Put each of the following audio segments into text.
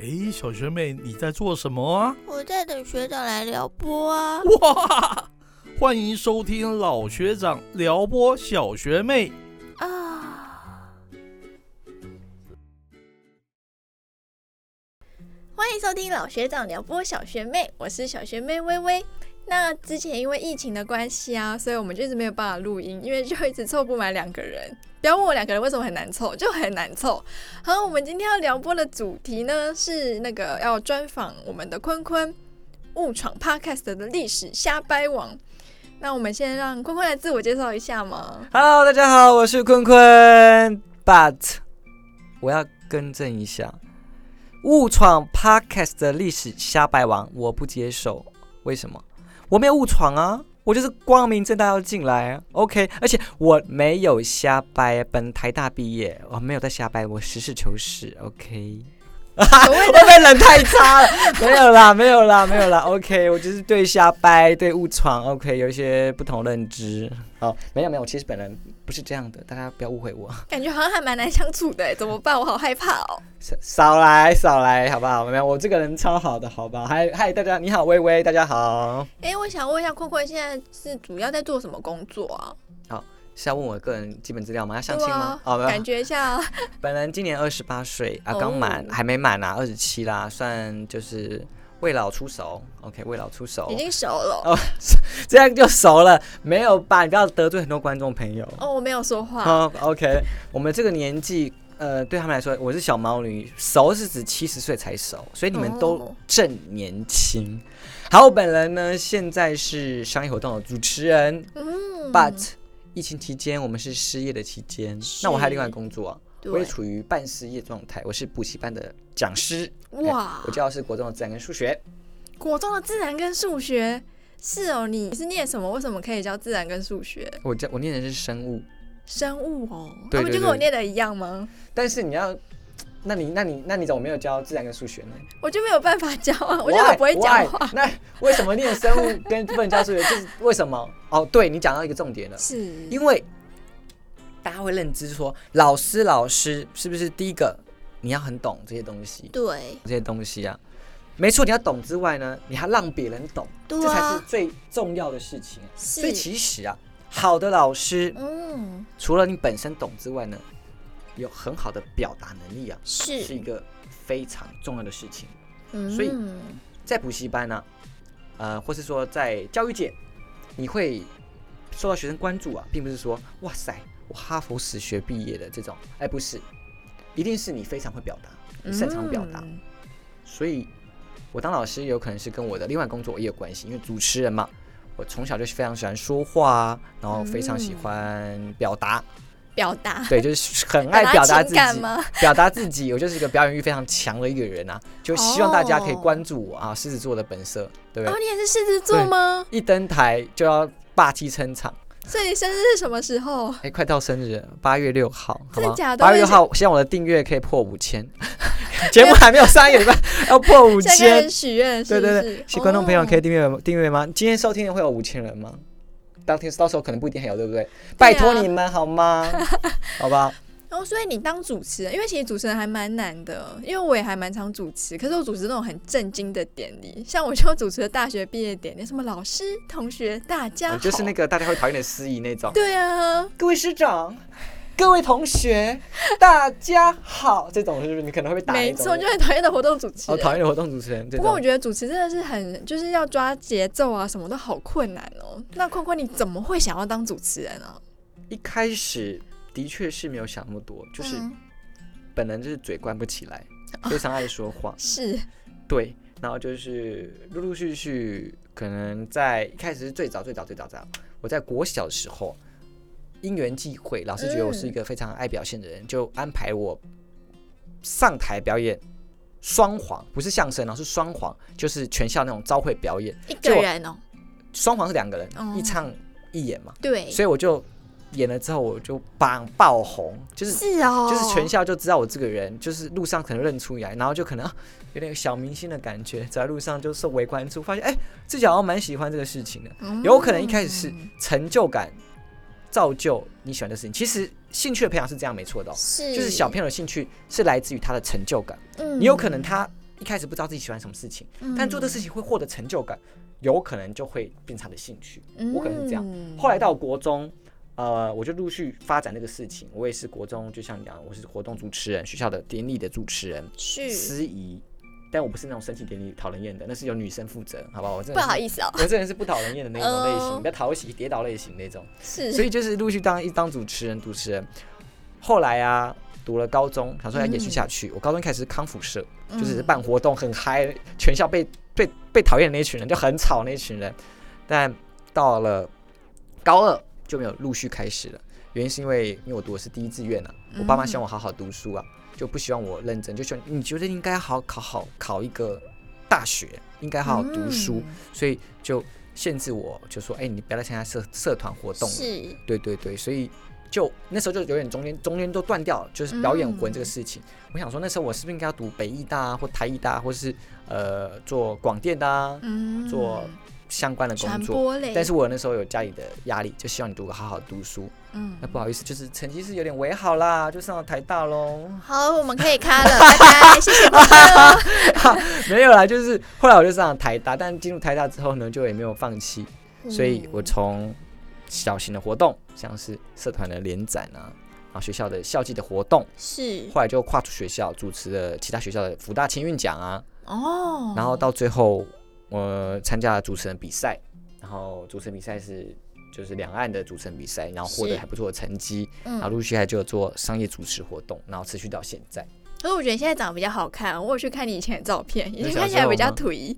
哎，小学妹，你在做什么啊？我在等学长来撩拨啊！哇，欢迎收听老学长撩拨小学妹啊！欢迎收听老学长撩拨小学妹，我是小学妹微微。那之前因为疫情的关系啊，所以我们就一直没有办法录音，因为就一直凑不满两个人。不要问我两个人为什么很难凑，就很难凑。好，我们今天要聊播的主题呢是那个要专访我们的坤坤误闯 Podcast 的历史瞎掰王。那我们先让坤坤来自我介绍一下嘛？Hello，大家好，我是坤坤。But 我要更正一下，误闯 Podcast 的历史瞎掰王，我不接受。为什么？我没有误闯啊，我就是光明正大要进来，OK，而且我没有瞎掰，本台大毕业，我没有在瞎掰，我实事求是，OK。会不会人太差了？没有啦，没有啦，没有啦，OK，我就是对瞎掰、对误闯，OK，有一些不同认知。好，没有没有，其实本人不是这样的，大家不要误会我。感觉好像还蛮难相处的，怎么办？我好害怕哦。少少来少来，好不好？没有，我这个人超好的，好吧？嗨嗨，大家你好，微微，大家好。哎，我想问一下，坤坤现在是主要在做什么工作啊？好，是要问我个人基本资料吗？要相亲吗？哦，感觉一下。本人今年二十八岁啊，刚满，还没满啊，二十七啦，算就是。未老出熟，OK，未老出熟，已经熟了哦，这样就熟了，没有吧？你不要得罪很多观众朋友哦，我没有说话。哦，OK，我们这个年纪，呃，对他们来说，我是小毛驴，熟是指七十岁才熟，所以你们都正年轻。好，我本人呢，现在是商业活动的主持人，嗯，But 疫情期间，我们是失业的期间，那我还有另外工作啊。我也处于半失业状态，我是补习班的讲师。哇！我教的是国中的自然跟数学。国中的自然跟数学是哦，你是念什么？为什么可以教自然跟数学？我教我念的是生物。生物哦，他们就跟我念的一样吗？但是你要，那你那你那你怎么没有教自然跟数学呢？我就没有办法教啊，我就很不会讲话。那为什么念生物跟不能教数学？就是为什么？哦，对你讲到一个重点了，是因为。大家会认知说，老师老师是不是第一个你要很懂这些东西？对，这些东西啊，没错，你要懂之外呢，你还让别人懂，这才是最重要的事情。所以其实啊，好的老师，嗯，除了你本身懂之外呢，有很好的表达能力啊，是。是一个非常重要的事情。嗯，所以在补习班呢，呃，或是说在教育界，你会受到学生关注啊，并不是说哇塞。我哈佛史学毕业的这种，哎，不是，一定是你非常会表达，你擅长表达，所以，我当老师有可能是跟我的另外工作也有关系，因为主持人嘛，我从小就非常喜欢说话，然后非常喜欢表达，表达，对，就是很爱表达自己，表达自己，我就是一个表演欲非常强的一个人啊，就希望大家可以关注我啊，狮子座的本色，对不对？哦，你也是狮子座吗？一登台就要霸气撑场。所以你生日是什么时候？哎，快到生日，八月六号，真的假的？八月六号，希望我的订阅可以破五千。节目还没有上一个要破五千，许愿。对对对，请观众朋友可以订阅订阅吗？今天收听的会有五千人吗？当天到时候可能不一定还有，对不对？拜托你们好吗？好吧。然后，所以你当主持人，因为其实主持人还蛮难的，因为我也还蛮常主持。可是我主持那种很震惊的典礼，像我就主持的大学毕业典礼，什么老师、同学、大家，就是那个大家会讨厌的司仪那种。对啊，各位师长、各位同学，大家好，这种是不是你可能会被打？没错，就很讨厌的活动主持人。讨厌的活动主持人。不过我觉得主持真的是很，就是要抓节奏啊，什么都好困难哦。那坤坤，你怎么会想要当主持人啊？一开始。的确是没有想那么多，就是本人就是嘴关不起来，非常爱说话，是对，然后就是陆陆续续，可能在一开始是最早最早最早早，我在国小的时候，因缘际会，老师觉得我是一个非常爱表现的人，就安排我上台表演双簧，不是相声哦，是双簧，就是全校那种招会表演，一个人哦，双簧是两个人，一唱一演嘛，对，所以我就。演了之后我就爆爆红，就是是哦，就是全校就知道我这个人，就是路上可能认出来，然后就可能有点小明星的感觉，走在路上就受围观注，发现哎，自己好像蛮喜欢这个事情的。有可能一开始是成就感造就你喜欢的事情，其实兴趣的培养是这样没错的，是就是小朋友的兴趣是来自于他的成就感。嗯，你有可能他一开始不知道自己喜欢什么事情，嗯但做这事情会获得成就感，有可能就会变成他的兴趣。我可能是这样嗯后来到国中，呃，我就陆续发展这个事情。我也是国中，就像你讲，我是活动主持人，学校的典礼的主持人，是司仪。但我不是那种升旗典礼讨人厌的，那是由女生负责，好不好？我真不好意思哦，我这人是不讨人厌的那种类型，哦比较讨喜、跌倒类型那种。是，所以就是陆续当一当主持人，主持人。后来啊，读了高中，想说要延续下去。我高中一开始是康复社，就是嗯办活动很嗨，全校被被被讨厌的那一群人，就很吵那一群人。但到了高二就没有陆续开始了，原因是因为因为我读的是第一志愿啊，我爸妈希望我好好读书啊，就不希望我认真，就希望你觉得应该好考好考一个大学，应该好好读书，嗯所以就限制我，就说哎、你不要再参加社社团活动了。是对对对，所以就那时候就有点中间中间都断掉了，就是表演魂这个事情。我想说那时候我是不是应该要读北艺大啊，或台艺大，或是呃做广电的啊，嗯做相关的工作。但是我那时候有家里的压力，就希望你读个好好读书。嗯那不好意思，就是成绩是有点微好啦，就上了台大喽。好，我们可以卡了，拜拜，谢谢。没有啦，就是后来我就上了台大，但进入台大之后呢，就也没有放弃。所以我从小型的活动，像是社团的联展啊，然后学校的校际的活动，是后来就跨出学校，主持了其他学校的福大青运奖啊，哦，然后到最后我参加了主持人比赛，然后主持人比赛是就是两岸的主持人比赛，然后获得还不错的成绩，然后嗯，陆续还就有做商业主持活动，然后持续到现在。可是我觉得你现在长得比较好看，我有去看你以前的照片，以前看起来比较颓。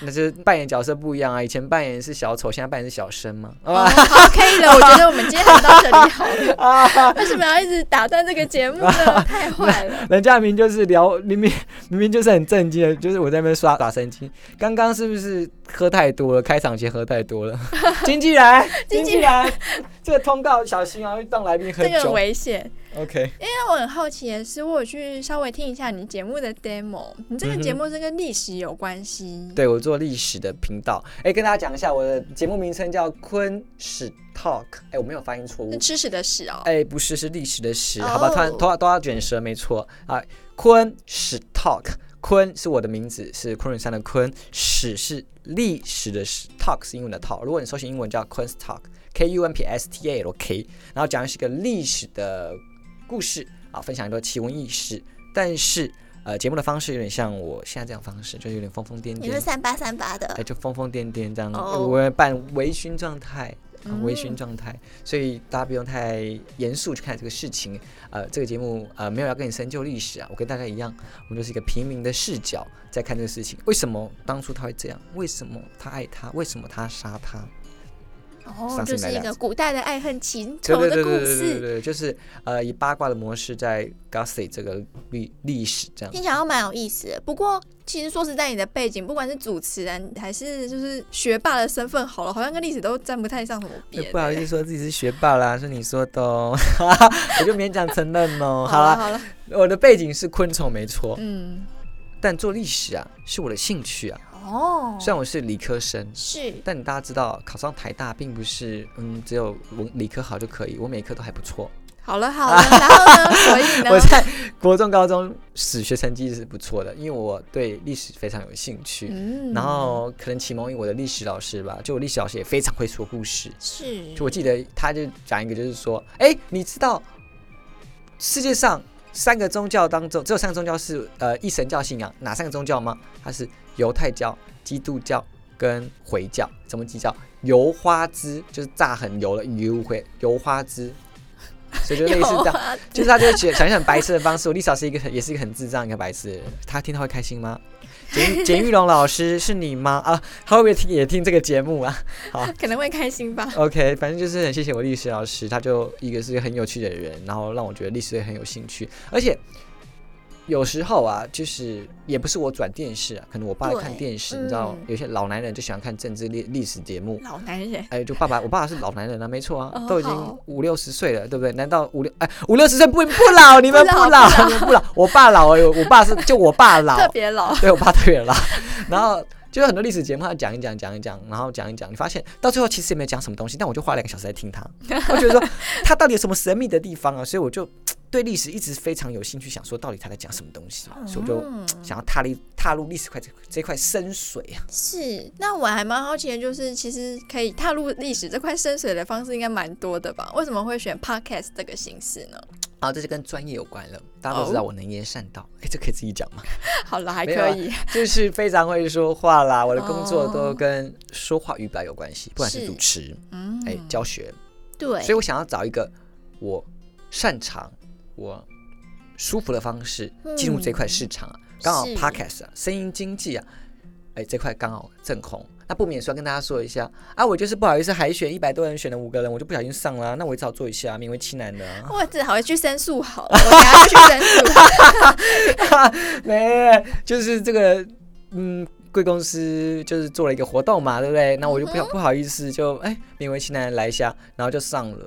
那就是扮演角色不一样啊，以前扮演是小丑，现在扮演是小生嘛。哦，好，可以的，我觉得我们今天很到这里好了。为什么要一直打断这个节目呢？太坏了。人家明明就是聊，明明明明就是很震惊的，就是我在那边刷打神经。刚刚是不是喝太多了？开场前喝太多了。经纪人，经纪人，这个通告小心啊，会让来宾喝这个很酒。危险。OK，因为我很好奇的是，我有去稍微听一下你节目的 demo，你这个节目是跟历史有关系。对我做历史的频道，哎，跟大家讲一下，我的节目名称叫昆史 Talk，哎，我没有发音错误是。吃屎的屎哦。哎，不是，是历史的史，哦好吧？突然头发都要卷舌，没错啊。昆史 Talk，昆是我的名字，是昆仑山的坤，史是历史的史，Talk 是英文的 talk。如果你搜寻英文叫 Queen's Talk，K U N P S T A L K，然后讲的是一个历史的故事啊，分享一段奇闻异事，但是呃，节目的方式有点像我现在这样方式，就是有点疯疯癫癫，你是三八三八的哎，就疯疯癫癫这样，哦我会扮微醺状态。啊微醺嗯状态，所以大家不用太严肃去看这个事情。呃，这个节目呃没有要跟你深究历史啊，我跟大家一样，我们就是一个平民的视角在看这个事情。为什么当初他会这样？为什么他爱他？为什么他杀他？哦，就是一个古代的爱恨情对对仇的故对对对对事，对，就是呃以八卦的模式在 gossip 这个历历史这样。听起来都蛮有意思的。不过，其实说实在，你的背景不管是主持人还是就是学霸的身份，好了，好像跟历史都沾不太上什么边、不好意思说自己是学霸啦，是你说的哦，我就勉强承认哦。好啦，好了好了，我的背景是昆虫没错，嗯，但做历史啊是我的兴趣啊。哦，虽然我是理科生，是但你大家知道，考上台大并不是嗯只有文理科好就可以，我每科都还不错。好了好了，然后呢？所以呢？我在国中、高中史学成绩是不错的，因为我对历史非常有兴趣。嗯然后可能启蒙于我的历史老师吧，就我历史老师也非常会说故事。是，就我记得他就讲一个，就是说，哎，你知道世界上三个宗教当中，只有三个宗教是呃一神教信仰，哪三个宗教吗？它是犹太教、基督教跟回教。什么计较？油花枝就是炸很油的油回油花枝，所以就类似这样。样，就是他就会想想一些很白痴的方式。我历史老师一个很也是一个很智障一个白痴的人，他听到会开心吗？简简玉龙老师是你吗？啊，他会不会听也听这个节目啊？好可能会开心吧。，OK，反正就是很谢谢我历史老师，他就一个是一个很有趣的人，然后让我觉得历史也很有兴趣，而且。有时候啊，就是也不是我转电视啊，可能我爸在看电视，你知道嗯，有些老男人就喜欢看政治历历史节目，老男人，哎，就爸爸，我爸爸是老男人啊，没错啊，哦都已经五六十岁了，对不对？难道五六哎五六十岁不不老？你们不不老老，你们不老。我爸老哎，我爸是就我爸老，特别老，对我爸特别老。然后就是很多历史节目，他讲一讲，讲一讲，然后讲一讲，你发现到最后其实也没有讲什么东西，但我就花两个小时在听他，我觉得说他到底有什么神秘的地方啊？所以我就对历史一直非常有兴趣，想说到底他在讲什么东西，所以我就嗯想要踏入踏入历史块这这块深水啊。是，那我还蛮好奇的，就是其实可以踏入历史这块深水的方式应该蛮多的吧？为什么会选 podcast 这个形式呢？然后这就跟专业有关了，大家都知道哦我能言善道，哎、这可以自己讲吗？好了，还可以，就是非常会说话啦，我的工作哦都跟说话语表有关系，不管是是主持，嗯，哎、教学，对，所以我想要找一个我擅长、我舒服的方式进入这块市场啊。刚好 podcast 啊，声音经济啊，哎，这块刚好正红。那不免说要跟大家说一下啊，我就是不好意思海选一百多人选了五个人，我就不小心上了啊、那我也只好做一下，勉为其难的、啊。我只好去申诉好了，我等下就去申诉。没，就是这个，嗯，贵公司就是做了一个活动嘛，对不对？那我就不不好意思，就哎勉为其难来一下，然后就上了。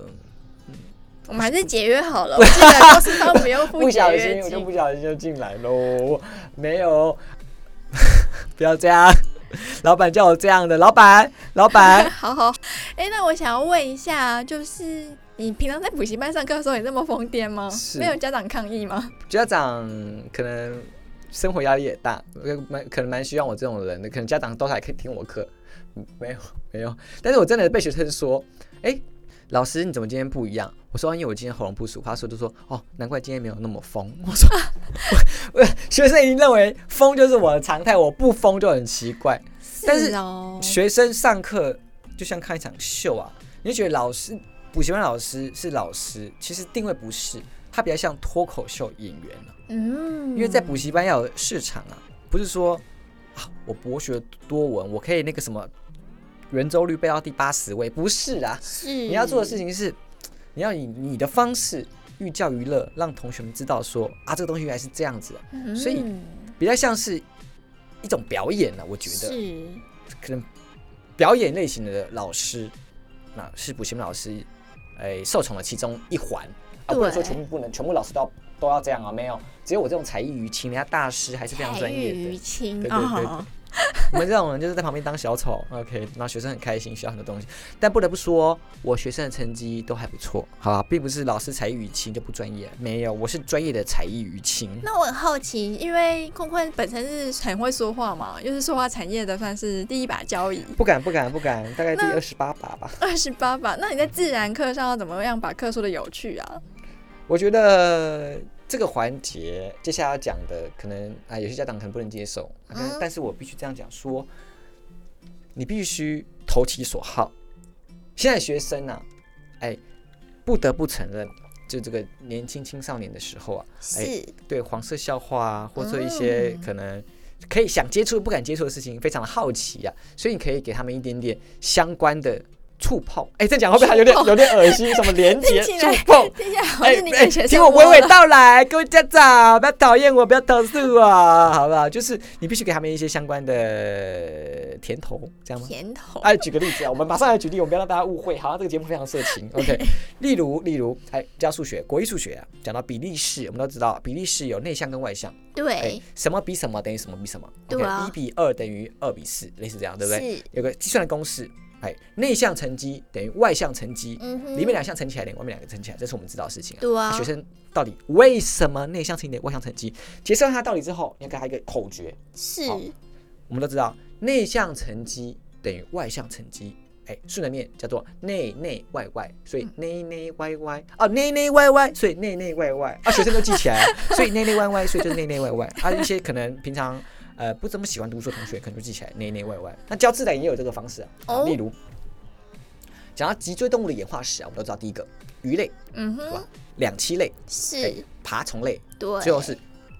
我们还是解约好了，我记得公司方不用付不小心，我就不。小心就进来喽。没有，不要这样，老板叫我这样的，老板，老板，好好，哎、那我想要问一下，就是你平常在补习班上课的时候，也这么疯癫吗？没有家长抗议吗？家长可能生活压力也大，呃蛮可能蛮需要我这种人的，可能家长都还可以听我课，嗯没有没有，但是我真的被学生说，哎、老师，你怎么今天不一样？我说，因为我今天喉咙不舒服。他说就说，哦，难怪今天没有那么疯。我说，我我学生已经认为疯就是我的常态，我不疯就很奇怪。但是哦，学生上课就像看一场秀啊，你就觉得老师补习班老师是老师，其实定位不是，他比较像脱口秀演员了、嗯，因为在补习班要有市场啊，不是说啊我博学多闻，我可以那个什么圆周率背到第八十位，不是啊，是。你要做的事情是，你要以你的方式寓教于乐，让同学们知道说啊这个东西原来是这样子的，嗯，所以比较像是一种表演了、我觉得。是。可能表演类型的老师，那是补习班老师，哎、受宠的其中一环？啊，不能说全部不能，全部老师都要都要这样啊，没有，只有我这种才艺于情，人家大师还是非常专业彩玉于的。亲对对对。哦，我们这种人就是在旁边当小丑，OK，然后学生很开心，学到很多东西，但不得不说，我学生的成绩都还不错，好吧，并不是老师才艺与情就不专业，没有，我是专业的才艺与情。那我很好奇，因为坤坤本身是很会说话嘛，又是说话产业的算是第一把交椅，不敢不敢不敢，大概第二十八把吧。二十八把。那你在自然课上要怎么样把课说的有趣啊？我觉得这个环节接下来要讲的，可能啊有些家长可能不能接受，啊但嗯但是我必须这样讲说，你必须投其所好。现在学生啊，哎，不得不承认，就这个年轻青少年的时候啊，哎是对黄色笑话啊，或者一些嗯可能可以想接触不敢接触的事情，非常的好奇啊，所以你可以给他们一点点相关的触碰。哎，这样讲会不会还有点有点恶心？什么连接触碰？听起来好像是你给学生哎听我娓娓道来，各位家长不要讨厌我，不要投诉我，好不好？就是你必须给他们一些相关的甜头，这样吗？甜头，哎，举个例子啊，我们马上来举例，我们不要让大家误会。好，这个节目非常色情，OK。例如，例如，哎，教数学，国一数学啊，讲到比例式，我们都知道比例式有内向跟外向，哎对，，什么比什么等于什么比什么对啊一比二等于二比四，类似这样，对不对？是，有个计算的公式，哎，内向成绩等于外向成绩，嗯，里面两项乘起来等于外面两个乘起来，这是我们知道的事情啊。对啊学生到底为什么内向成绩等于外向成绩？解释完它道理之后，你要给他一个口诀。是好我们都知道，内向成绩等于外向成绩。哎，顺着念叫做内内外外，所以内内外外啊，内内外外，所以内内外外啊，学生都记起来了，所以内内外外，所以就是内内外外啊。一些可能平常呃不怎么喜欢读书的同学，可能就记起来内内外外。那教自然也有这个方式啊，例如讲到脊椎动物的演化史啊，我们都知道第一个鱼类、嗯哼是吧，两栖类、哎是，爬虫类，对，最后是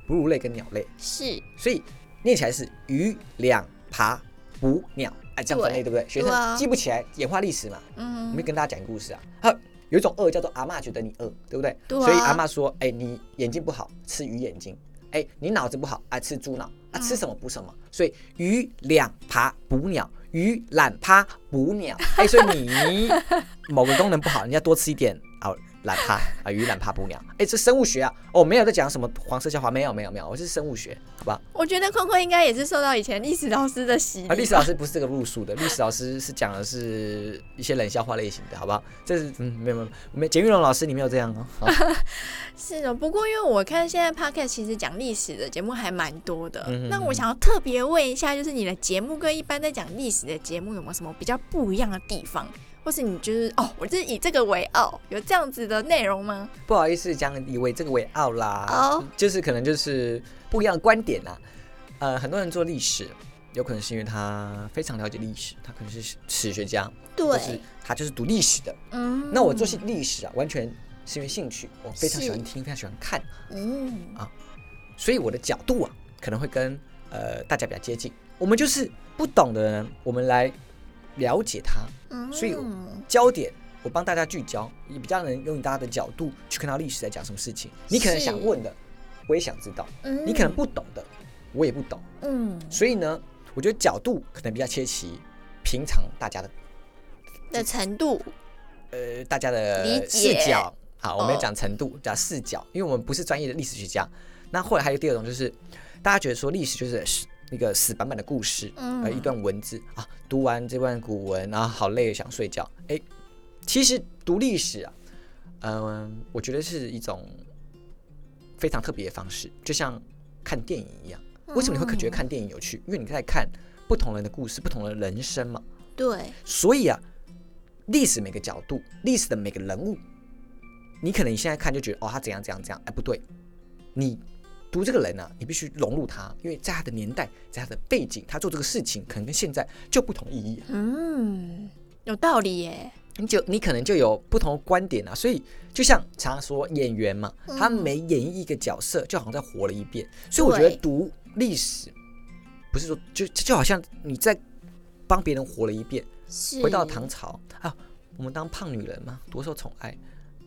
哺乳类跟鸟类。是所以念起来是鱼、两、爬、捕、鸟，哎，这样分类对不对？学生记不起来演化历史嘛，嗯我嗯们，跟大家讲个故事啊。啊，有一种饿叫做阿嬷觉得你饿，对不对？对啊所以阿嬷说，哎，你眼睛不好，吃鱼眼睛；哎，你脑子不好，爱，吃猪脑。啊，吃什么补什么。所以鱼、两、爬、补鸟。鱼懒趴补鸟，哎，所以你 某个功能不好，你要多吃一点啊，懒趴啊，鱼懒趴捕鸟。哎，这生物学啊，哦，没有在讲什么黄色笑话，没有没有没有，我是生物学，好吧？我觉得坤坤应该也是受到以前历史老师的洗礼吧。啊，历史老师不是这个路数的，历史老师是讲的是一些冷笑话类型的，好不好？这是嗯，没有没有没有，简玉龙老师你没有这样哦。是的，不过因为我看现在 podcast 其实讲历史的节目还蛮多的，嗯哼那我想要特别问一下，就是你的节目跟一般在讲历史的节目有没有什么比较不一样的地方？或是你就是哦，我就是以这个为傲，有这样子的内容吗？不好意思，讲以为这个为傲啦，哦就是可能就是不一样的观点啦。呃，很多人做历史，有可能是因为他非常了解历史，他可能是史学家，对，就是他就是读历史的。嗯那我做些历史啊，完全是因为兴趣，我非常喜欢听，非常喜欢看，嗯啊所以我的角度啊，可能会跟呃大家比较接近。我们就是不懂的人，我们来了解他，嗯所以焦点我帮大家聚焦，也比较能用大家的角度去看到历史在讲什么事情。你可能想问的，我也想知道；嗯你可能不懂的，我也不懂。嗯所以呢，我觉得角度可能比较切齐平常大家的的程度呃大家的视角。好，我们哦要讲程度，讲视角，因为我们不是专业的历史学家。那后来还有第二种，就是大家觉得说历史就是死那个死板板的故事，嗯呃，一段文字啊，读完这段古文，然后好累，想睡觉。哎，其实读历史啊，嗯、我觉得是一种非常特别的方式，就像看电影一样。为什么你会觉得看电影有趣？因为你在看不同人的故事，不同的人生嘛。对所以啊，历史每个角度，历史的每个人物，你可能你现在看就觉得哦，他怎样怎样怎样，哎，不对，你读这个人啊，你必须融入他，因为在他的年代，在他的背景，他做这个事情可能跟现在就不同意义，嗯有道理耶，你就你可能就有不同的观点啊。所以就像常常说演员嘛，嗯他每演绎一个角色，就好像在活了一遍。所以我觉得读历史不是说就就好像你在帮别人活了一遍。是回到唐朝啊，我们当胖女人嘛，多受宠爱，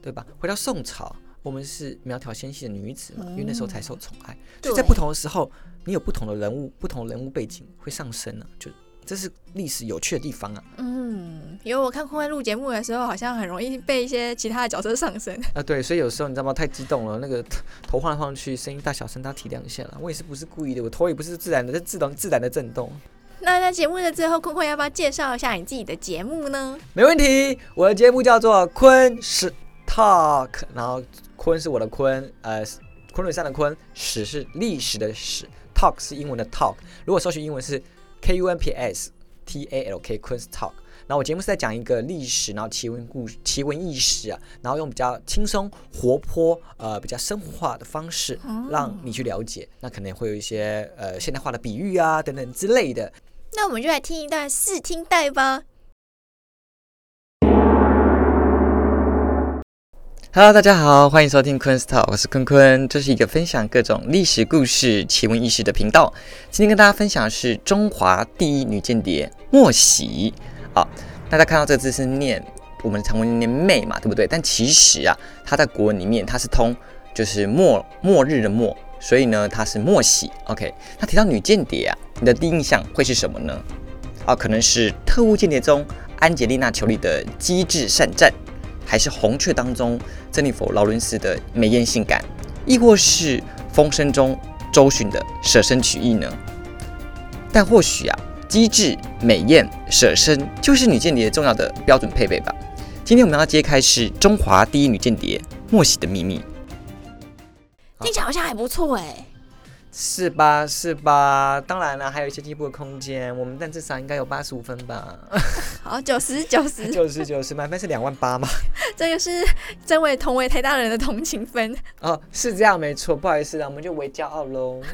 对吧？回到宋朝，我们是苗条纤细的女子嘛，因为那时候才受宠爱。所以在不同的时候，你有不同的人物、不同的人物背景会上升啊，就这是历史有趣的地方啊。嗯，因为我看坤坤录节目的时候，好像很容易被一些其他的角色上升。啊，对，所以有时候你知道吗？太激动了，那个头头晃来晃去，声音大小声，大家体谅一下啦。我也是不是故意的，我头也不是自然的，是自动自然的震动。那在节目的最后，坤坤要不要介绍一下你自己的节目呢？没问题，我的节目叫做昆史 Talk，然后坤是我的坤，呃，昆仑山的昆，史是历史的史，Talk 是英文的 Talk。如果搜寻英文是 K U N P S T A L K 昆 Talk。然后我节目是在讲一个历史，然后奇闻故奇闻异事啊，然后用比较轻松、活泼、呃比较生活化的方式，让你去了解。那可能会有一些呃现代化的比喻啊等等之类的。那我们就来听一段试听带吧。Hello，大家好，欢迎收听昆 Talk，我是坤坤，这是一个分享各种历史故事、奇闻异事的频道。今天跟大家分享的是中华第一女间谍莫喜。啊，大家看到这个字是念我们常文念妹嘛，对不对？但其实啊，它在国文里面它是通就是末末日的末，所以呢它是莫喜。OK，那提到女间谍啊，你的第一印象会是什么呢？啊，可能是特务间谍中安吉丽娜·裘丽的机智善战。还是红雀当中珍妮佛·劳伦斯的美艳性感，亦或是风声中周迅的舍身取义呢？但或许啊，机智、美艳、舍身就是女间谍重要的标准配备吧。今天我们要揭开是中华第一女间谍莫喜的秘密，听起来好像还不错哎。是吧？是吧？当然了，还有一些进步的空间，我们但至少应该有八十五分吧？好，九十九十，九十九十，满分是两万八嘛？这个是真为同为台大人的同情分。哦，是这样没错，不好意思啊，我们就为骄傲喽。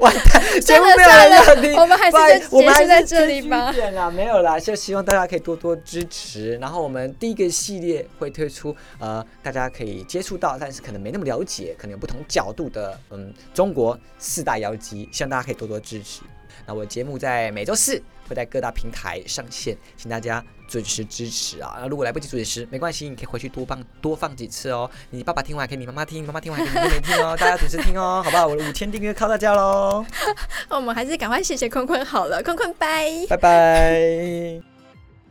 完蛋，节目没有了人要听，我们还是我们还是结束在这里吧啦，没有啦，就希望大家可以多多支持。然后我们第一个系列会推出，呃，大家可以接触到，但是可能没那么了解，可能有不同角度的，嗯，中国四大妖姬，希望大家可以多多支持。那我的节目在每周四会在各大平台上线，请大家准时支持啊！如果来不及准时，没关系，你可以回去多放多放几次哦。你爸爸听完给你妈妈听，妈妈听完给你妹妹听哦，大家准时听哦，好不好？我的五千订阅靠大家喽，我们还是赶快谢谢坤坤好了，坤坤拜。拜拜。